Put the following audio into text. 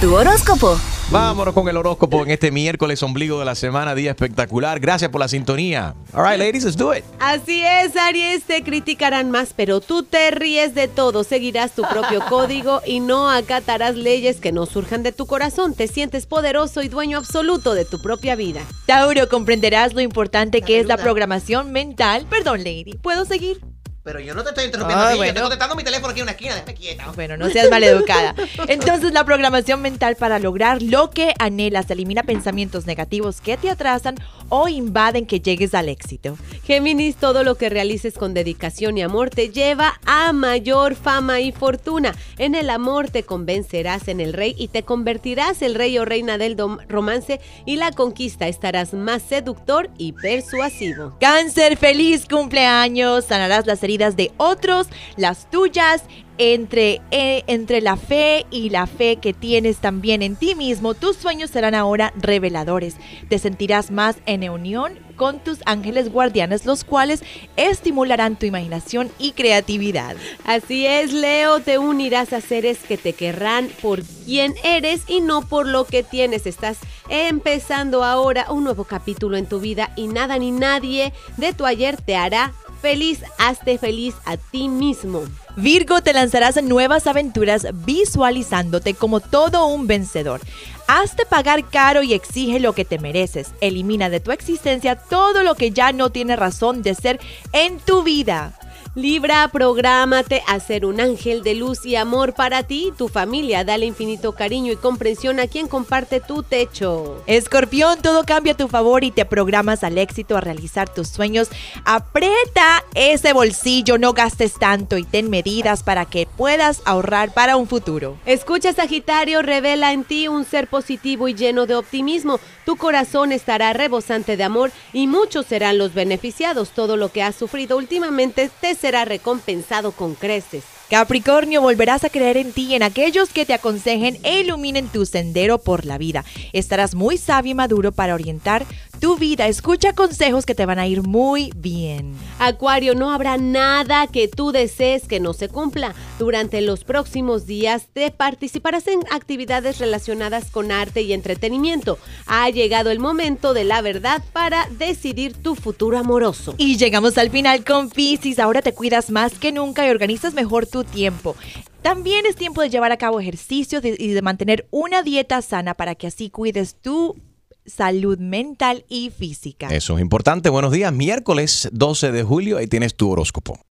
Tu horóscopo. Vámonos con el horóscopo en este miércoles, ombligo de la semana, día espectacular. Gracias por la sintonía. All right, ladies, let's do it. Así es, Aries, te criticarán más, pero tú te ríes de todo, seguirás tu propio código y no acatarás leyes que no surjan de tu corazón. Te sientes poderoso y dueño absoluto de tu propia vida. Tauro, comprenderás lo importante que es la programación mental. Perdón, Lady, ¿puedo seguir? Pero yo no te estoy interrumpiendo Ah, a ti, yo bueno. estoy contestando mi teléfono aquí en una esquina, déjame quieta. Bueno, no seas maleducada. Entonces, la programación mental para lograr lo que anhelas elimina pensamientos negativos que te atrasan o invaden que llegues al éxito. Géminis, todo lo que realices con dedicación y amor te lleva a mayor fama y fortuna. En el amor te convencerás en el rey y te convertirás el rey o reina del romance y la conquista estarás más seductor y persuasivo. Cáncer, feliz cumpleaños. Sanarás las heridas de otros, las tuyas. Entre, eh, entre la fe y la fe que tienes también en ti mismo, tus sueños serán ahora reveladores. Te sentirás más en unión con tus ángeles guardianes, los cuales estimularán tu imaginación y creatividad. Así es, Leo, te unirás a seres que te querrán por quien eres y no por lo que tienes. Estás empezando ahora un nuevo capítulo en tu vida y nada ni nadie de tu ayer te hará feliz. Hazte feliz a ti mismo. Virgo, te lanzarás en nuevas aventuras visualizándote como todo un vencedor. Hazte pagar caro y exige lo que te mereces. Elimina de tu existencia todo lo que ya no tiene razón de ser en tu vida. Libra, prográmate a ser un ángel de luz y amor para ti y tu familia. Dale infinito cariño y comprensión a quien comparte tu techo. Escorpión, todo cambia a tu favor y te programas al éxito a realizar tus sueños. Aprieta ese bolsillo, no gastes tanto y ten medidas para que puedas ahorrar para un futuro. Escucha Sagitario, revela en ti un ser positivo y lleno de optimismo. Tu corazón estará rebosante de amor y muchos serán los beneficiados. Todo lo que has sufrido últimamente te será recompensado con creces. Capricornio, volverás a creer en ti y en aquellos que te aconsejen e iluminen tu sendero por la vida. Estarás muy sabio y maduro para orientar tu vida. Escucha consejos que te van a ir muy bien. Acuario, no habrá nada que tú desees que no se cumpla. Durante los próximos días te participarás en actividades relacionadas con arte y entretenimiento. Ha llegado el momento de la verdad para decidir tu futuro amoroso. Y llegamos al final con Pisces. Ahora te cuidas más que nunca y organizas mejor tu tiempo. También es tiempo de llevar a cabo ejercicios y de mantener una dieta sana para que así cuides tu salud mental y física. Eso es importante. Buenos días. Miércoles 12 de julio. Ahí tienes tu horóscopo.